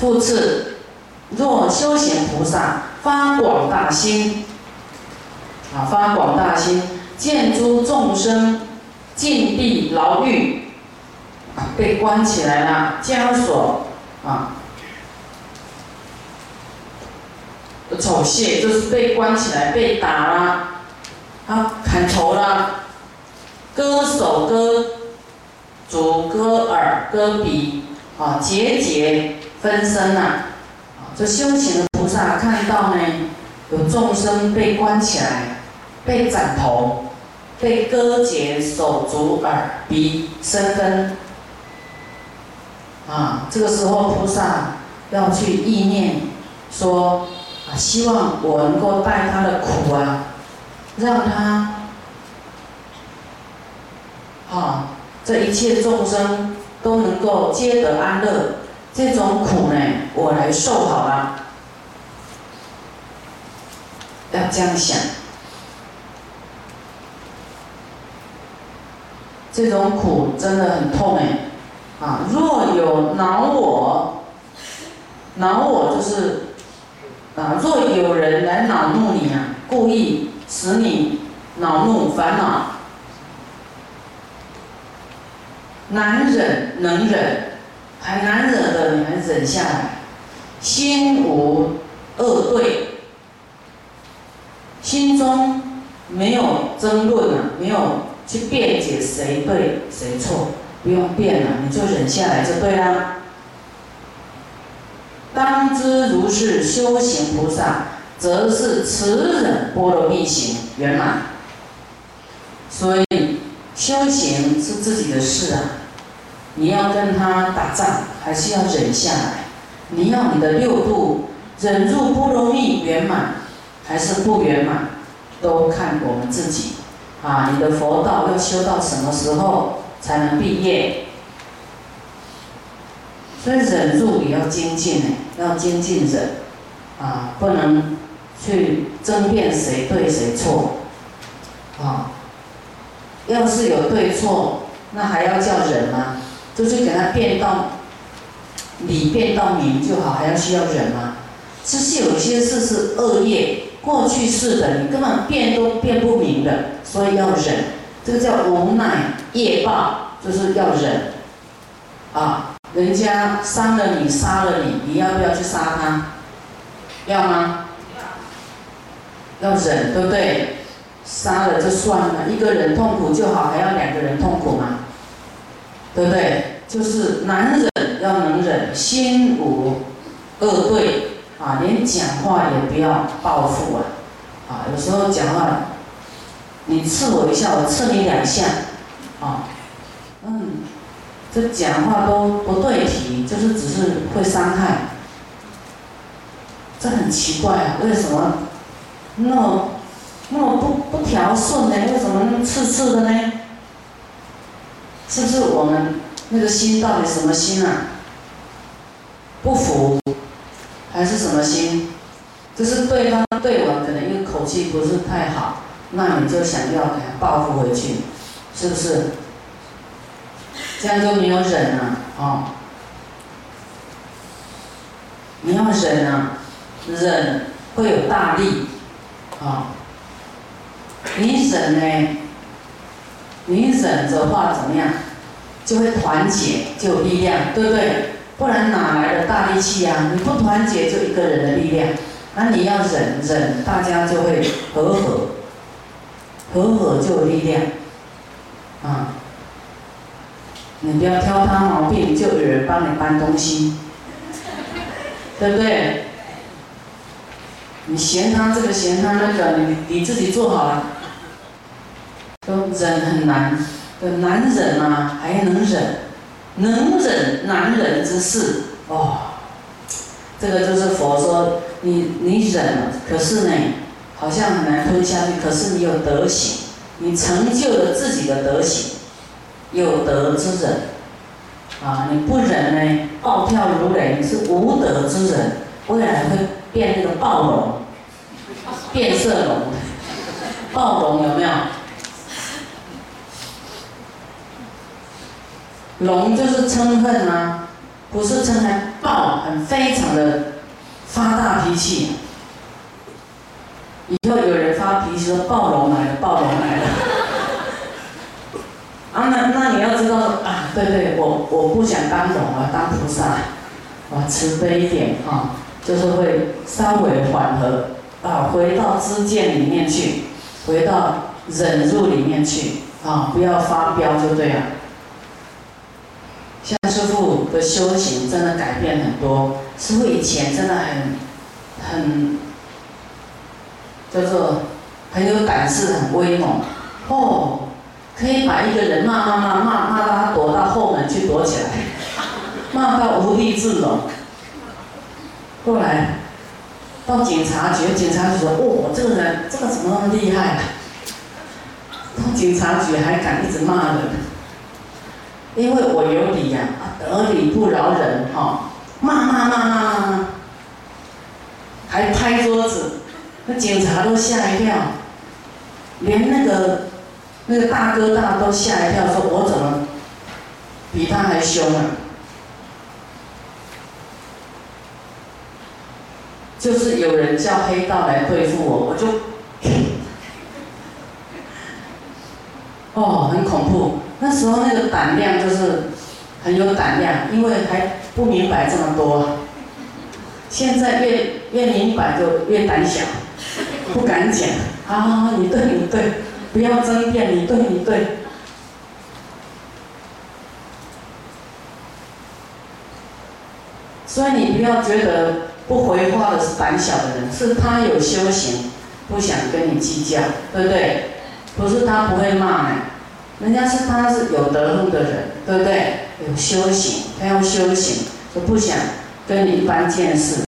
复次，若修行菩萨发广大心，啊，发广大心，见诸众生禁闭牢狱，被关起来了，枷锁啊，丑亵就是被关起来，被打了，啊，砍头了，割手割足割耳割鼻，啊，节节分身呐，啊，这修行的菩萨看到呢，有众生被关起来，被斩头，被割截手足耳鼻身分，啊，这个时候菩萨要去意念说。啊，希望我能够带他的苦啊，让他，啊，这一切众生都能够皆得安乐。这种苦呢，我来受好了。要这样想，这种苦真的很痛哎。啊，若有恼我，恼我就是。啊，若有人来恼怒你啊，故意使你恼怒烦恼，难忍能忍，还难忍的你还忍下来，心无恶对，心中没有争论啊，没有去辩解谁对谁错，不用辩了，你就忍下来就对了。当知如是修行菩萨，则是慈忍波罗蜜行圆满。所以修行是自己的事啊，你要跟他打仗，还是要忍下来？你要你的六度忍入波罗蜜圆满，还是不圆满，都看我们自己啊！你的佛道要修到什么时候才能毕业？所以忍住也要精进呢，要精进忍，啊，不能去争辩谁对谁错，啊，要是有对错，那还要叫忍吗？就是给他变到理变到明就好，还要需要忍吗？其实有些事是恶业，过去式的，你根本变都变不明的，所以要忍，这个叫无奈业报，就是要忍，啊。人家伤了你，杀了你，你要不要去杀他？要吗？要忍，对不对？杀了就算了，一个人痛苦就好，还要两个人痛苦吗？对不对？就是难忍要能忍，心无恶对啊，连讲话也不要报复啊！啊，有时候讲话，你刺我一下，我刺你两下，啊，嗯。这讲话都不对题，就是只是会伤害，这很奇怪啊！为什么那么那么不不调顺呢？为什么那么刺刺的呢？是不是我们那个心到底什么心啊？不服，还是什么心？就是对方对我可能一个口气不是太好，那你就想要给他报复回去，是不是？这样就没有忍了哦。你要忍啊，忍会有大力啊。你忍呢，你忍着话怎么样？就会团结，就有力量，对不对？不然哪来的大力气呀？你不团结，就一个人的力量。那你要忍忍，大家就会和和，和和就有力量啊。你不要挑他毛病，就有人帮你搬东西，对不对？你嫌他这个嫌他那个，你你自己做好了，都忍很难，都难忍啊，还能忍，能忍难忍之事哦。这个就是佛说，你你忍了，可是呢，好像很难吞下去，可是你有德行，你成就了自己的德行。有德之人，啊，你不忍呢，暴跳如雷，你是无德之人，未来会变那个暴龙，变色龙，暴龙有没有？龙就是嗔恨啊，不是嗔还暴，很非常的发大脾气。以后有人发脾气说暴龙来了，暴龙来了。啊，那那你要知道啊，对对，我我不想当龙啊，当菩萨，啊，慈悲一点啊，就是会稍微缓和啊，回到知见里面去，回到忍辱里面去啊，不要发飙就对了。师傅的修行真的改变很多，师傅以前真的很很叫做很有胆识，很威猛哦。可以把一个人骂骂骂骂骂到他躲到后门去躲起来，骂到无地自容。后来到警察局，警察局说：“哦，这个人这个怎么那么厉害？到警察局还敢一直骂人？因为我有理呀，得理不饶人哈，骂骂骂骂骂，还拍桌子，那警察都吓一跳，连那个。”那个大哥大都吓一跳，说：“我怎么比他还凶啊？”就是有人叫黑道来对付我，我就，哦，很恐怖。那时候那个胆量就是很有胆量，因为还不明白这么多。现在越越明白就越胆小，不敢讲。啊，你对，你对。不要争辩，你对，你对。所以你不要觉得不回话的是胆小的人，是他有修行，不想跟你计较，对不对？不是他不会骂你，人家是他是有德行的人，对不对？有修行，他要修行，就不想跟你一般见识。